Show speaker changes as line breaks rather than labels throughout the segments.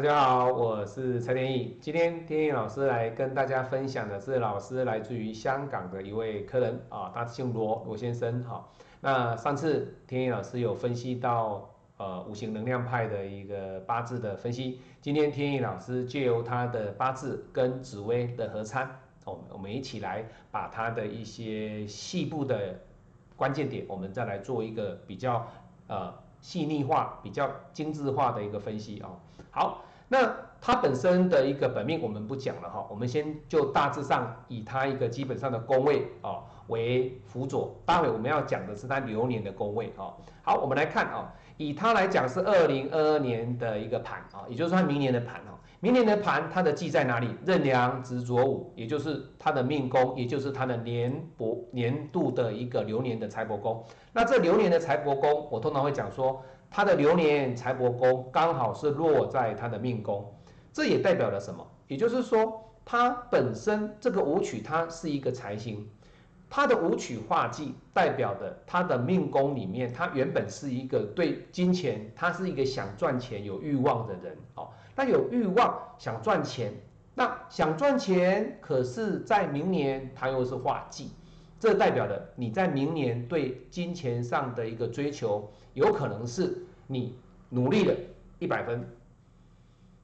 大家好，我是蔡天意。今天天意老师来跟大家分享的是老师来自于香港的一位客人啊，他姓罗，罗先生哈。那上次天意老师有分析到呃五行能量派的一个八字的分析，今天天意老师借由他的八字跟紫薇的合参，我们我们一起来把他的一些细部的关键点，我们再来做一个比较呃。细腻化、比较精致化的一个分析哦。好，那它本身的一个本命我们不讲了哈，我们先就大致上以它一个基本上的宫位啊为辅佐。待会我们要讲的是它流年的宫位啊。好，我们来看啊，以它来讲是二零二二年的一个盘啊，也就是说明年的盘哈。明年的盘，它的忌在哪里？任良执着午，也就是它的命宫，也就是它的年帛年度的一个流年的财帛宫。那这流年的财帛宫，我通常会讲说，他的流年财帛宫刚好是落在他的命宫，这也代表了什么？也就是说，他本身这个武曲它是一个财星，他的武曲化忌代表的他的命宫里面，他原本是一个对金钱，他是一个想赚钱有欲望的人哦。那有欲望想赚钱，那想赚钱，可是，在明年他又是化忌，这代表的你在明年对金钱上的一个追求，有可能是你努力了一百分，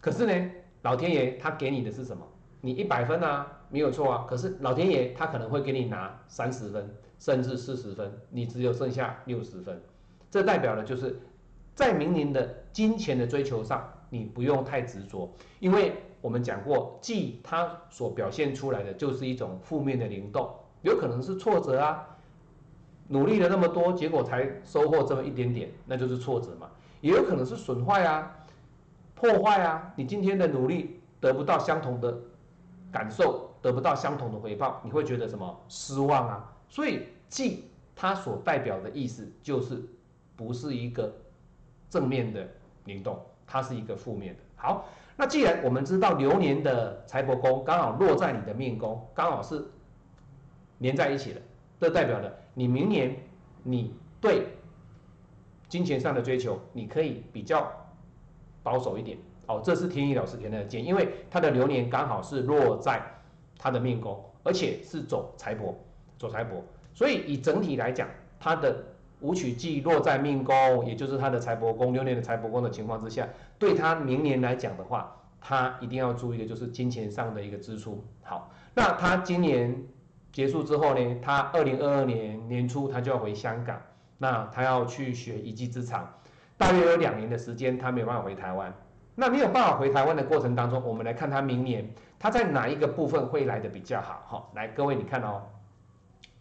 可是呢，老天爷他给你的是什么？你一百分啊，没有错啊，可是老天爷他可能会给你拿三十分，甚至四十分，你只有剩下六十分，这代表的就是在明年的金钱的追求上。你不用太执着，因为我们讲过，忌它所表现出来的就是一种负面的灵动，有可能是挫折啊，努力了那么多，结果才收获这么一点点，那就是挫折嘛。也有可能是损坏啊，破坏啊，你今天的努力得不到相同的感受，得不到相同的回报，你会觉得什么失望啊？所以忌它所代表的意思就是不是一个正面的灵动。它是一个负面的。好，那既然我们知道流年的财帛宫刚好落在你的命宫，刚好是连在一起的，这代表了你明年你对金钱上的追求，你可以比较保守一点。哦，这是天意老师给的建议，因为他的流年刚好是落在他的命宫，而且是走财帛，走财帛，所以以整体来讲，他的。武曲忌落在命宫，也就是他的财帛宫，流年的财帛宫的情况之下，对他明年来讲的话，他一定要注意的就是金钱上的一个支出。好，那他今年结束之后呢，他二零二二年年初他就要回香港，那他要去学一技之长，大约有两年的时间，他没有办法回台湾。那没有办法回台湾的过程当中，我们来看他明年他在哪一个部分会来的比较好？哈，来各位你看哦，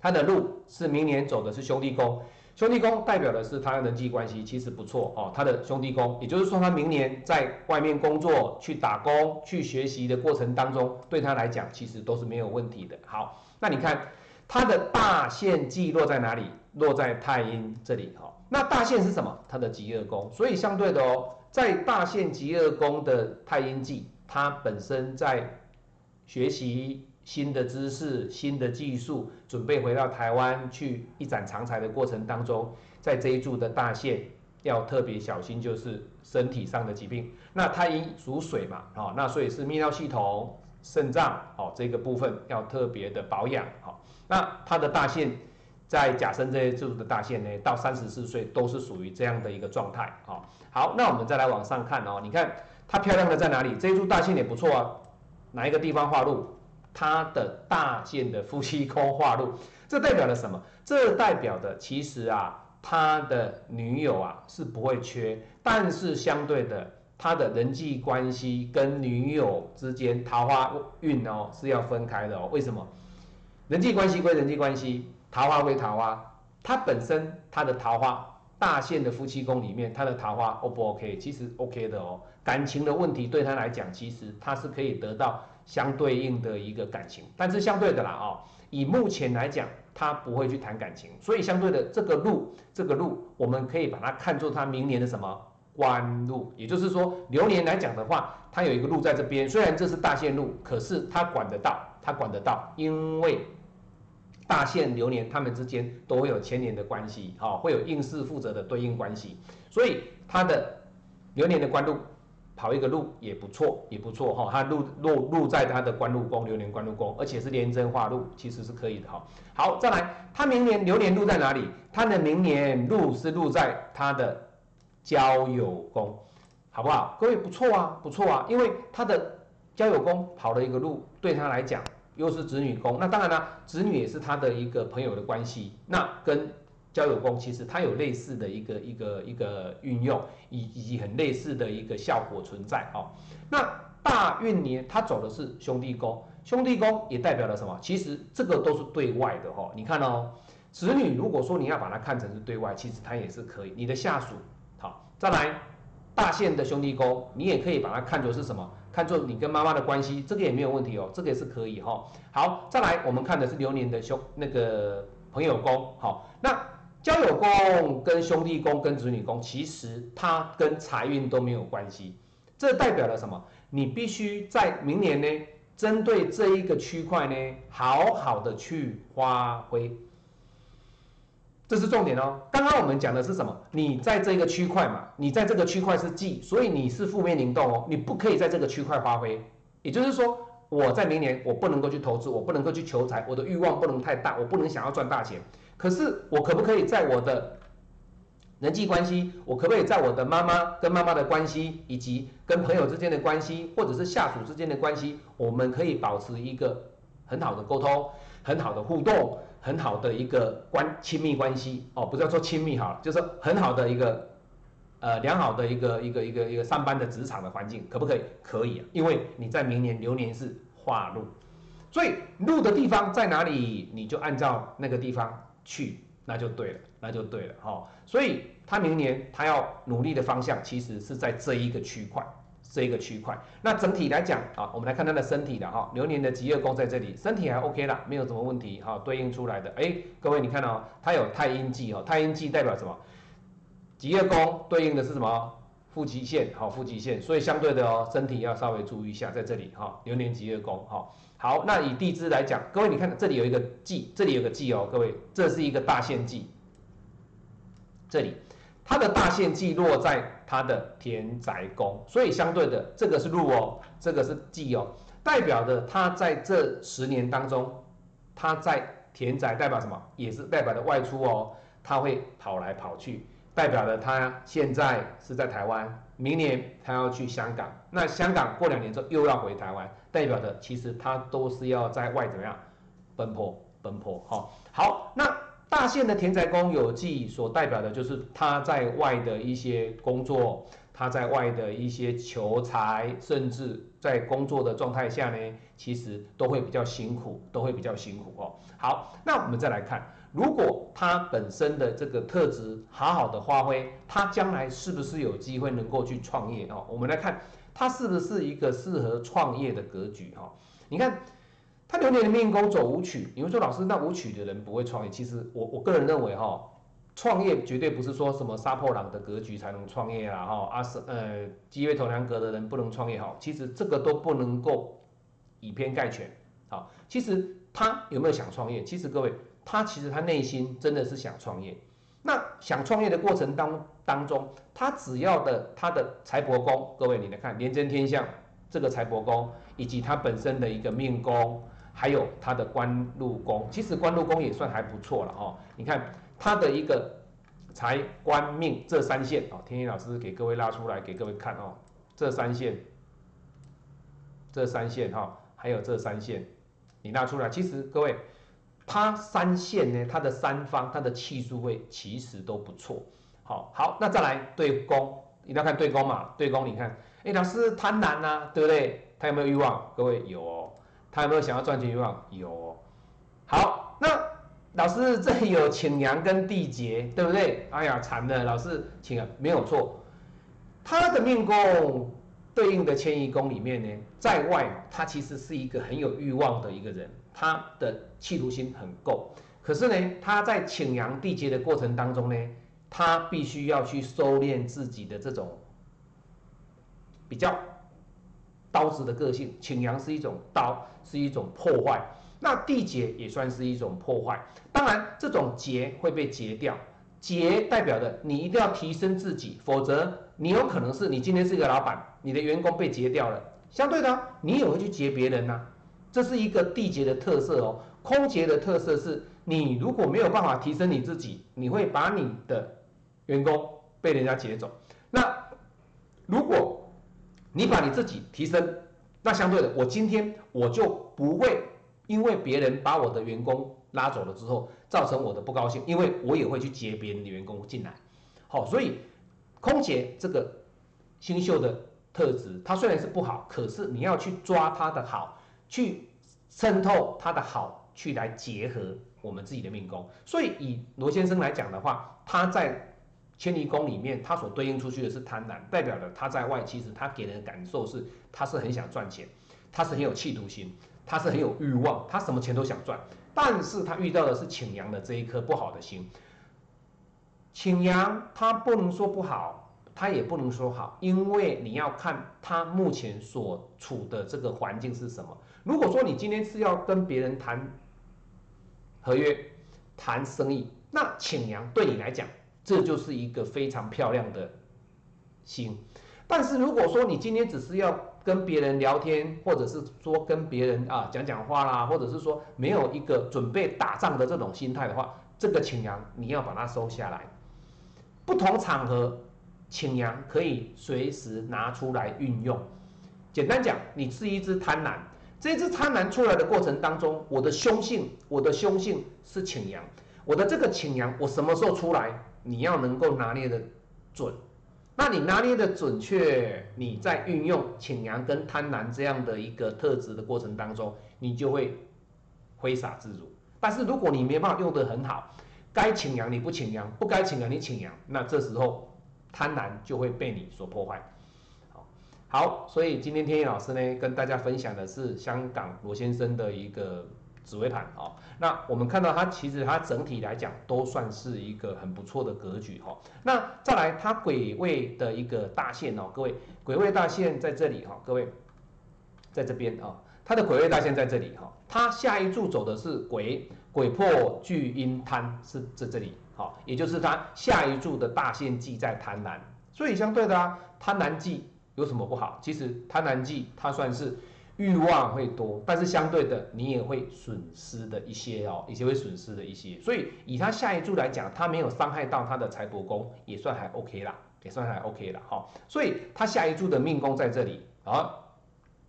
他的路是明年走的是兄弟宫。兄弟宫代表的是他人际关系其实不错哦，他的兄弟宫，也就是说他明年在外面工作、去打工、去学习的过程当中，对他来讲其实都是没有问题的。好，那你看他的大限忌落在哪里？落在太阴这里。哈，那大限是什么？他的极恶宫。所以相对的哦，在大限极恶宫的太阴忌，它本身在学习。新的知识、新的技术，准备回到台湾去一展长才的过程当中，在这一柱的大限要特别小心，就是身体上的疾病。那太阴属水嘛，哦，那所以是泌尿系统、肾脏，哦，这个部分要特别的保养。好，那它的大限在甲申这一柱的大限呢，到三十四岁都是属于这样的一个状态。好，好，那我们再来往上看哦，你看它漂亮的在哪里？这一柱大限也不错啊，哪一个地方画入？他的大限的夫妻宫化禄，这代表了什么？这代表的其实啊，他的女友啊是不会缺，但是相对的，他的人际关系跟女友之间桃花运哦是要分开的哦。为什么？人际关系归人际关系，桃花归桃花，他本身他的桃花大限的夫妻宫里面，他的桃花 O 不 OK？其实 OK 的哦。感情的问题对他来讲，其实他是可以得到。相对应的一个感情，但是相对的啦哦，以目前来讲，他不会去谈感情，所以相对的这个路，这个路我们可以把它看作他明年的什么官路，也就是说流年来讲的话，他有一个路在这边，虽然这是大线路，可是他管得到，他管得到，因为大限流年他们之间都会有牵连的关系，哈，会有应试负责的对应关系，所以他的流年的官路。跑一个路也不错，也不错哈。他路路路在他的官禄宫，流年官禄宫，而且是连贞化禄，其实是可以的哈。好，再来，他明年流年路在哪里？他的明年路是路在他的交友宫，好不好？各位不错啊，不错啊，因为他的交友宫跑了一个路，对他来讲又是子女宫。那当然了，子女也是他的一个朋友的关系，那跟。交友宫其实它有类似的一个一个一个运用，以以及很类似的一个效果存在哦。那大运年它走的是兄弟宫，兄弟宫也代表了什么？其实这个都是对外的哈。你看哦，子女如果说你要把它看成是对外，其实它也是可以。你的下属，好，再来大限的兄弟宫，你也可以把它看作是什么？看作你跟妈妈的关系，这个也没有问题哦，这个也是可以哈。好，再来我们看的是流年的兄那个朋友宫，好，那。交友宫跟兄弟宫跟子女宫，其实它跟财运都没有关系。这代表了什么？你必须在明年呢，针对这一个区块呢，好好的去发挥。这是重点哦。刚刚我们讲的是什么？你在这个区块嘛，你在这个区块是忌，所以你是负面灵动哦，你不可以在这个区块发挥。也就是说，我在明年我不能够去投资，我不能够去求财，我的欲望不能太大，我不能想要赚大钱。可是我可不可以在我的人际关系，我可不可以在我的妈妈跟妈妈的关系，以及跟朋友之间的关系，或者是下属之间的关系，我们可以保持一个很好的沟通、很好的互动、很好的一个关亲密关系哦，不是要说亲密哈，就是很好的一个呃良好的一个一个一个一个上班的职场的环境，可不可以？可以啊，因为你在明年流年是化禄，所以禄的地方在哪里，你就按照那个地方。去那就对了，那就对了哈。所以他明年他要努力的方向，其实是在这一个区块，这一个区块。那整体来讲啊，我们来看他的身体的哈，流年的吉业宫在这里，身体还 OK 啦，没有什么问题哈。对应出来的，哎，各位你看哦，他有太阴记哦，太阴记代表什么？吉业宫对应的是什么？腹肌线，好，腹肌线。所以相对的哦，身体要稍微注意一下，在这里哈，流年吉业宫哈。好，那以地支来讲，各位你看这里有一个忌，这里有个忌哦，各位，这是一个大限忌。这里它的大限忌落在它的田宅宫，所以相对的这个是禄哦，这个是忌哦，代表的他在这十年当中，他在田宅代表什么？也是代表的外出哦，他会跑来跑去，代表的他现在是在台湾。明年他要去香港，那香港过两年之后又要回台湾，代表的其实他都是要在外怎么样奔波奔波哈。好，那大限的田宅宫有忌所代表的就是他在外的一些工作，他在外的一些求财，甚至在工作的状态下呢，其实都会比较辛苦，都会比较辛苦哦。好，那我们再来看。如果他本身的这个特质好好的发挥，他将来是不是有机会能够去创业哦？我们来看他是不是一个适合创业的格局哈？你看他流年的命宫走舞曲，你会说老师那舞曲的人不会创业？其实我我个人认为哈，创业绝对不是说什么杀破狼的格局才能创业啦哈，啊是呃积月头梁格的人不能创业哈，其实这个都不能够以偏概全好，其实他有没有想创业？其实各位。他其实他内心真的是想创业，那想创业的过程当当中，他只要的他的财帛宫，各位你来看廉贞天相这个财帛宫，以及他本身的一个命宫，还有他的官禄宫，其实官禄宫也算还不错了哦。你看他的一个财官命这三线哦，天天老师给各位拉出来给各位看哦，这三线，这三线哈，还有这三线，你拉出来，其实各位。它三线呢，它的三方，它的气数位其实都不错。好，好，那再来对宫，一定要看对宫嘛。对宫，你看，哎，老师贪婪呐，对不对？他有没有欲望？各位有哦。他有没有想要赚钱欲望？有。好，那老师这里有请阳跟地劫，对不对？哎呀，惨了，老师请啊，没有错。他的命宫对应的迁移宫里面呢，在外他其实是一个很有欲望的一个人。他的企图心很够，可是呢，他在请阳地劫的过程当中呢，他必须要去收敛自己的这种比较刀子的个性。擎羊是一种刀，是一种破坏，那地劫也算是一种破坏。当然，这种劫会被劫掉，节代表的你一定要提升自己，否则你有可能是你今天是一个老板，你的员工被劫掉了。相对的，你也会去劫别人呐，这是一个地劫的特色哦。空劫的特色是你如果没有办法提升你自己，你会把你的员工被人家劫走。那如果你把你自己提升，那相对的，我今天我就不会因为别人把我的员工拉走了之后，造成我的不高兴，因为我也会去劫别人的员工进来。好，所以空姐这个星宿的特质，它虽然是不好，可是你要去抓它的好，去渗透它的好，去来结合我们自己的命宫。所以以罗先生来讲的话，他在千里宫里面，他所对应出去的是贪婪，代表了他在外其实他给人的感受是。他是很想赚钱，他是很有企图心，他是很有欲望，他什么钱都想赚。但是他遇到的是请阳的这一颗不好的心。请阳他不能说不好，他也不能说好，因为你要看他目前所处的这个环境是什么。如果说你今天是要跟别人谈合约、谈生意，那请阳对你来讲，这就是一个非常漂亮的心。但是如果说你今天只是要跟别人聊天，或者是说跟别人啊讲讲话啦，或者是说没有一个准备打仗的这种心态的话，这个请羊你要把它收下来。不同场合，请羊可以随时拿出来运用。简单讲，你是一只贪婪，这只贪婪出来的过程当中，我的凶性，我的凶性是请羊，我的这个请羊，我什么时候出来，你要能够拿捏的准。那你拿捏的准确，你在运用请阳跟贪婪这样的一个特质的过程当中，你就会挥洒自如。但是如果你没办法用得很好，该请阳你不请阳，不该请阳你请阳，那这时候贪婪就会被你所破坏。好，好，所以今天天意老师呢跟大家分享的是香港罗先生的一个。紫微盘哦，那我们看到它其实它整体来讲都算是一个很不错的格局哈。那再来它癸位的一个大线哦，各位癸位大线在这里哈，各位在这边啊，它的癸位大线在这里哈，它下一柱走的是癸，癸破巨阴贪是在这里好，也就是它下一柱的大线记在贪婪，所以相对的啊，贪婪记有什么不好？其实贪婪记它算是。欲望会多，但是相对的，你也会损失的一些哦，一些会损失的一些。所以以他下一柱来讲，他没有伤害到他的财帛宫，也算还 OK 啦，也算还 OK 了哈。所以他下一柱的命宫在这里啊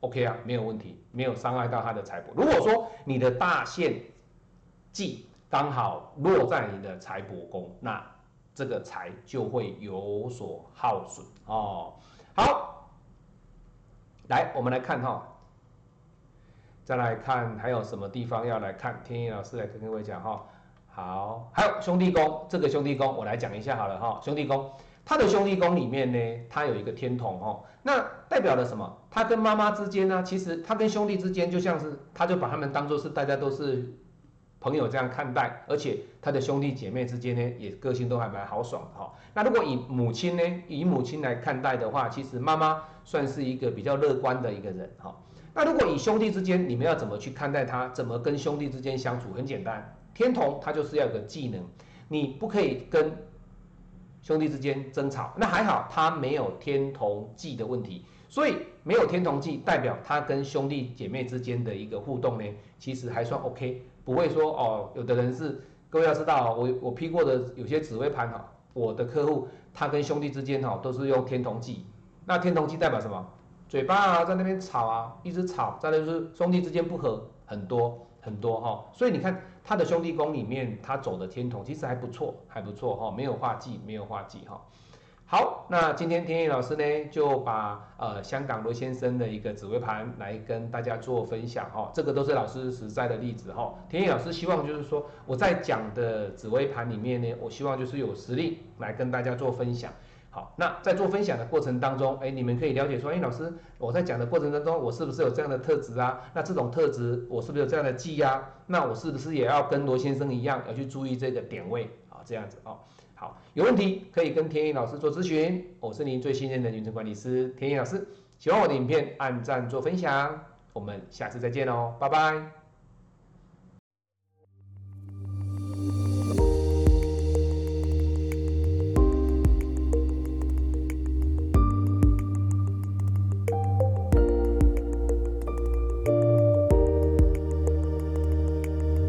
，OK 啊，没有问题，没有伤害到他的财帛。如果说你的大限忌刚好落在你的财帛宫，那这个财就会有所耗损哦。好，来我们来看哈。再来看还有什么地方要来看？天意老师来跟各位讲哈。好，还有兄弟宫，这个兄弟宫我来讲一下好了哈。兄弟宫，他的兄弟宫里面呢，他有一个天同哈，那代表了什么？他跟妈妈之间呢，其实他跟兄弟之间就像是，他就把他们当做是大家都是朋友这样看待，而且他的兄弟姐妹之间呢，也个性都还蛮豪爽的哈。那如果以母亲呢，以母亲来看待的话，其实妈妈算是一个比较乐观的一个人哈。那如果以兄弟之间，你们要怎么去看待他？怎么跟兄弟之间相处？很简单，天同他就是要有个技能，你不可以跟兄弟之间争吵。那还好，他没有天同忌的问题，所以没有天同忌，代表他跟兄弟姐妹之间的一个互动呢，其实还算 OK，不会说哦，有的人是各位要知道，我我批过的有些紫微盘哈，我的客户他跟兄弟之间哈都是用天同忌，那天同忌代表什么？嘴巴啊，在那边吵啊，一直吵，再来就是兄弟之间不和很多很多哈，所以你看他的兄弟宫里面，他走的天同其实还不错，还不错哈，没有化忌，没有化忌哈。好，那今天天意老师呢，就把呃香港罗先生的一个紫微盘来跟大家做分享哈，这个都是老师实在的例子哈。天意老师希望就是说我在讲的紫微盘里面呢，我希望就是有实力来跟大家做分享。好，那在做分享的过程当中，哎，你们可以了解说，哎，老师，我在讲的过程当中，我是不是有这样的特质啊？那这种特质，我是不是有这样的记呀？那我是不是也要跟罗先生一样，要去注意这个点位啊？这样子哦。好，有问题可以跟天意老师做咨询，我是您最信任的运程管理师天意老师。喜欢我的影片，按赞做分享，我们下次再见哦，拜拜。